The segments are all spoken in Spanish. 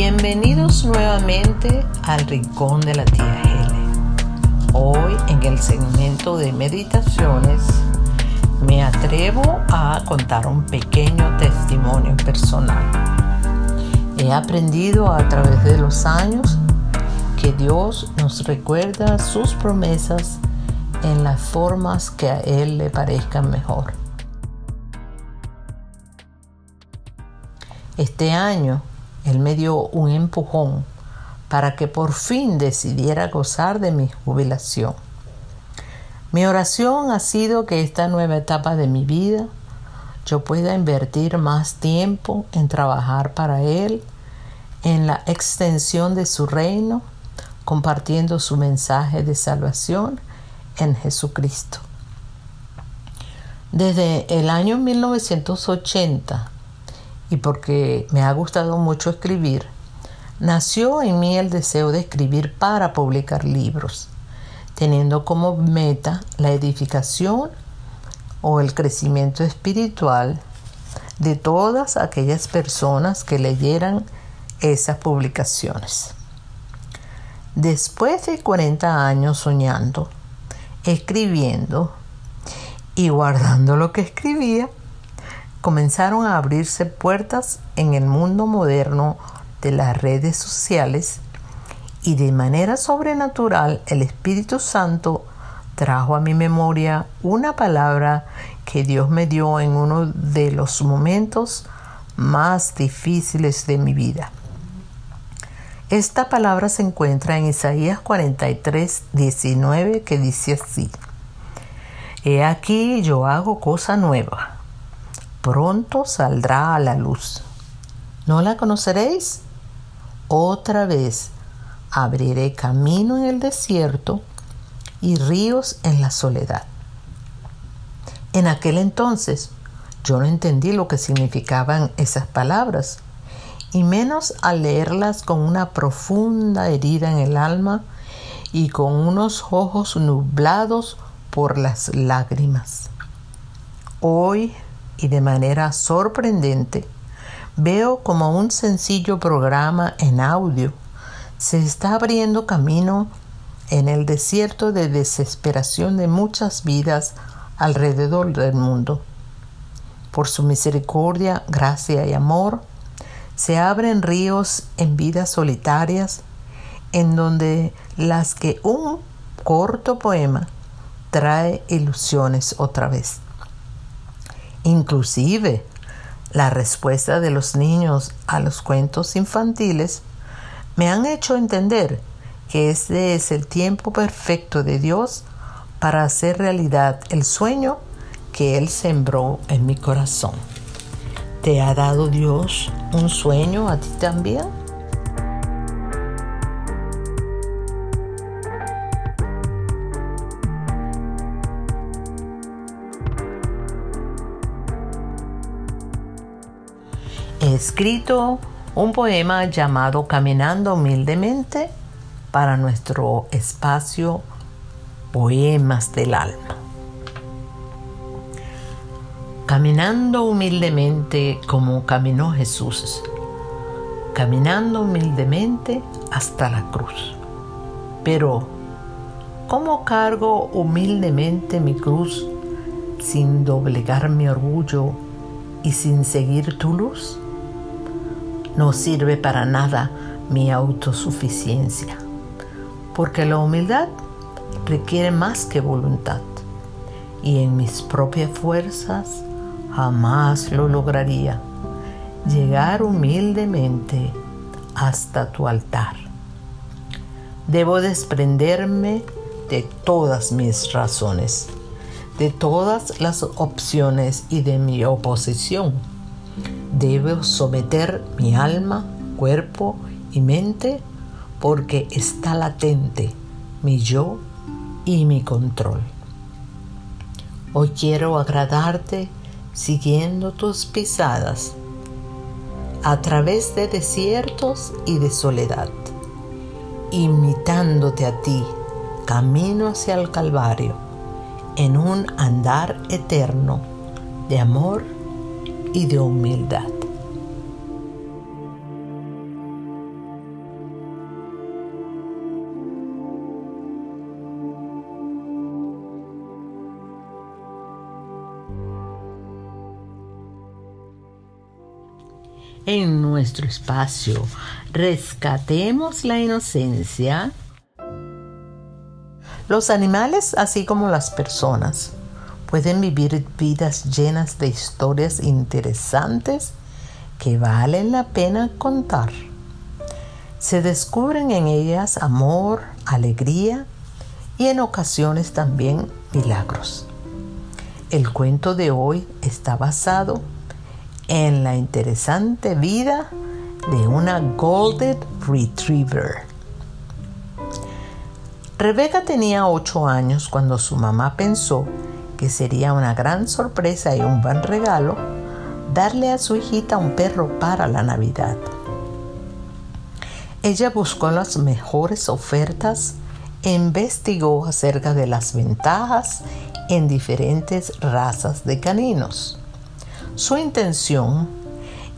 Bienvenidos nuevamente al Rincón de la Tía Hele. Hoy en el segmento de meditaciones me atrevo a contar un pequeño testimonio personal. He aprendido a través de los años que Dios nos recuerda sus promesas en las formas que a Él le parezcan mejor. Este año Él me dio un empujón para que por fin decidiera gozar de mi jubilación. Mi oración ha sido que esta nueva etapa de mi vida yo pueda invertir más tiempo en trabajar para Él, en la extensión de su reino, compartiendo su mensaje de salvación en Jesucristo. Desde el año 1980, y porque me ha gustado mucho escribir, nació en mí el deseo de escribir para publicar libros, teniendo como meta la edificación o el crecimiento espiritual de todas aquellas personas que leyeran esas publicaciones. Después de 40 años soñando, escribiendo y guardando lo que escribía, comenzaron a abrirse puertas en el mundo moderno de las redes sociales y de manera sobrenatural el Espíritu Santo trajo a mi memoria una palabra que Dios me dio en uno de los momentos más difíciles de mi vida. Esta palabra se encuentra en Isaías 43, 19, que dice así. He aquí yo hago cosa nueva. Pronto saldrá a la luz. ¿No la conoceréis? Otra vez abriré camino en el desierto y ríos en la soledad. En aquel entonces yo no entendí lo que significaban esas palabras y menos al leerlas con una profunda herida en el alma y con unos ojos nublados por las lágrimas. Hoy, y de manera sorprendente, veo como un sencillo programa en audio se está abriendo camino en el desierto de desesperación de muchas vidas alrededor del mundo. Por su misericordia, gracia y amor, se abren ríos en vidas solitarias en donde las que un corto poema trae ilusiones otra vez. Inclusive la respuesta de los niños a los cuentos infantiles me han hecho entender que este es el tiempo perfecto de Dios para hacer realidad el sueño que Él sembró en mi corazón. ¿Te ha dado Dios un sueño a ti también? Escrito un poema llamado Caminando humildemente para nuestro espacio Poemas del Alma caminando humildemente como caminó Jesús, caminando humildemente hasta la cruz. Pero, ¿cómo cargo humildemente mi cruz sin doblegar mi orgullo y sin seguir tu luz? No sirve para nada mi autosuficiencia, porque la humildad requiere más que voluntad, y en mis propias fuerzas jamás lo lograría, llegar humildemente hasta tu altar. Debo desprenderme de todas mis razones, de todas las opciones y de mi oposición. Debo someter mi alma, cuerpo y mente porque está latente mi yo y mi control. Hoy quiero agradarte siguiendo tus pisadas a través de desiertos y de soledad, imitándote a ti, camino hacia el Calvario, en un andar eterno de amor y de humildad. en nuestro espacio. Rescatemos la inocencia. Los animales, así como las personas, pueden vivir vidas llenas de historias interesantes que valen la pena contar. Se descubren en ellas amor, alegría y en ocasiones también milagros. El cuento de hoy está basado en la interesante vida de una Golden Retriever. Rebeca tenía 8 años cuando su mamá pensó que sería una gran sorpresa y un buen regalo darle a su hijita un perro para la Navidad. Ella buscó las mejores ofertas e investigó acerca de las ventajas en diferentes razas de caninos. Su intención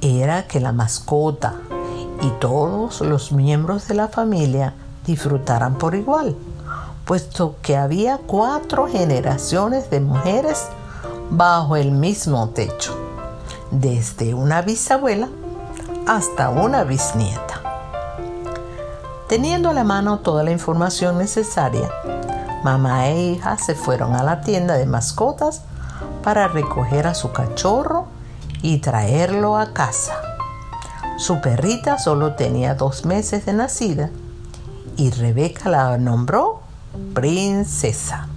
era que la mascota y todos los miembros de la familia disfrutaran por igual, puesto que había cuatro generaciones de mujeres bajo el mismo techo, desde una bisabuela hasta una bisnieta. Teniendo a la mano toda la información necesaria, Mamá e hija se fueron a la tienda de mascotas para recoger a su cachorro y traerlo a casa. Su perrita solo tenía dos meses de nacida y Rebeca la nombró princesa.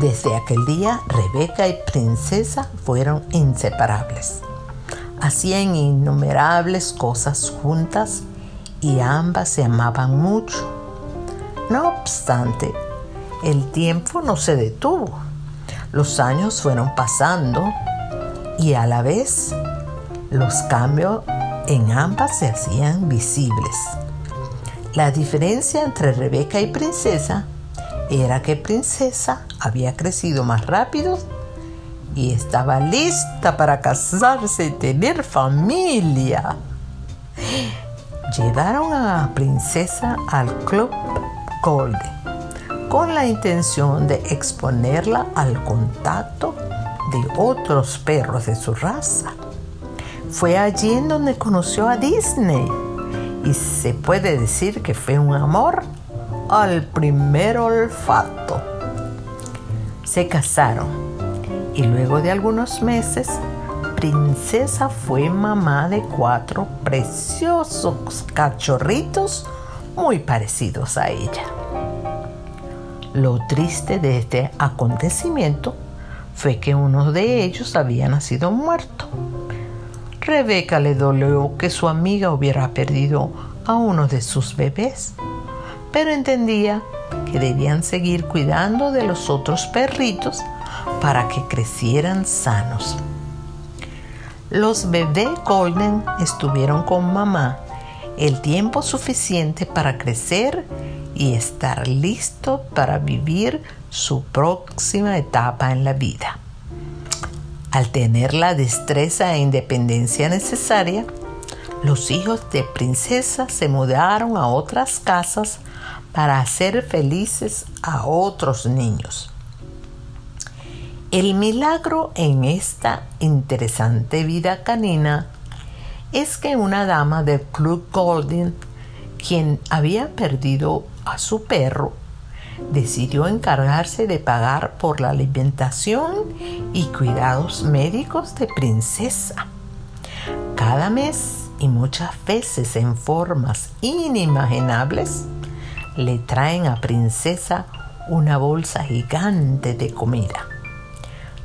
Desde aquel día, Rebeca y Princesa fueron inseparables. Hacían innumerables cosas juntas y ambas se amaban mucho. No obstante, el tiempo no se detuvo. Los años fueron pasando y a la vez los cambios en ambas se hacían visibles. La diferencia entre Rebeca y Princesa era que Princesa había crecido más rápido y estaba lista para casarse y tener familia. Llevaron a Princesa al club con la intención de exponerla al contacto de otros perros de su raza. Fue allí en donde conoció a Disney y se puede decir que fue un amor al primer olfato. Se casaron y luego de algunos meses, Princesa fue mamá de cuatro preciosos cachorritos muy parecidos a ella. Lo triste de este acontecimiento fue que uno de ellos había nacido muerto. Rebeca le dolió que su amiga hubiera perdido a uno de sus bebés, pero entendía que debían seguir cuidando de los otros perritos para que crecieran sanos. Los bebés Golden estuvieron con mamá el tiempo suficiente para crecer y estar listo para vivir su próxima etapa en la vida. Al tener la destreza e independencia necesaria, los hijos de princesa se mudaron a otras casas para hacer felices a otros niños. El milagro en esta interesante vida canina es que una dama del Club Golden, quien había perdido a su perro, decidió encargarse de pagar por la alimentación y cuidados médicos de Princesa. Cada mes y muchas veces en formas inimaginables, le traen a Princesa una bolsa gigante de comida.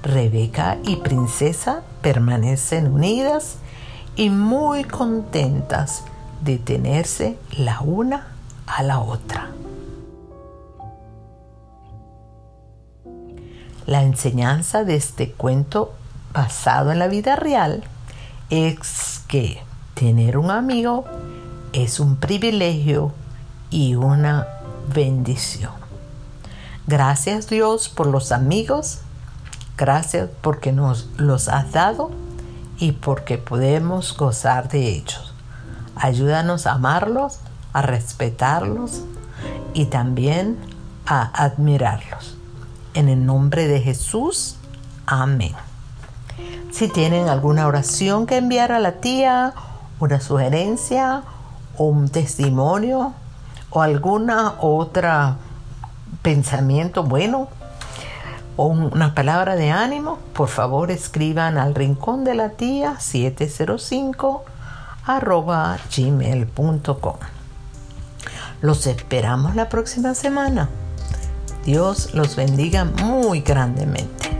Rebeca y Princesa permanecen unidas y muy contentas de tenerse la una a la otra. La enseñanza de este cuento basado en la vida real es que tener un amigo es un privilegio y una bendición. Gracias Dios por los amigos, gracias porque nos los has dado y porque podemos gozar de ellos. Ayúdanos a amarlos, a respetarlos y también a admirarlos. En el nombre de Jesús, amén. Si tienen alguna oración que enviar a la tía, una sugerencia un testimonio o alguna otra pensamiento bueno o una palabra de ánimo, por favor escriban al rincón de la tía 705 arroba gmail.com. Los esperamos la próxima semana. Dios los bendiga muy grandemente.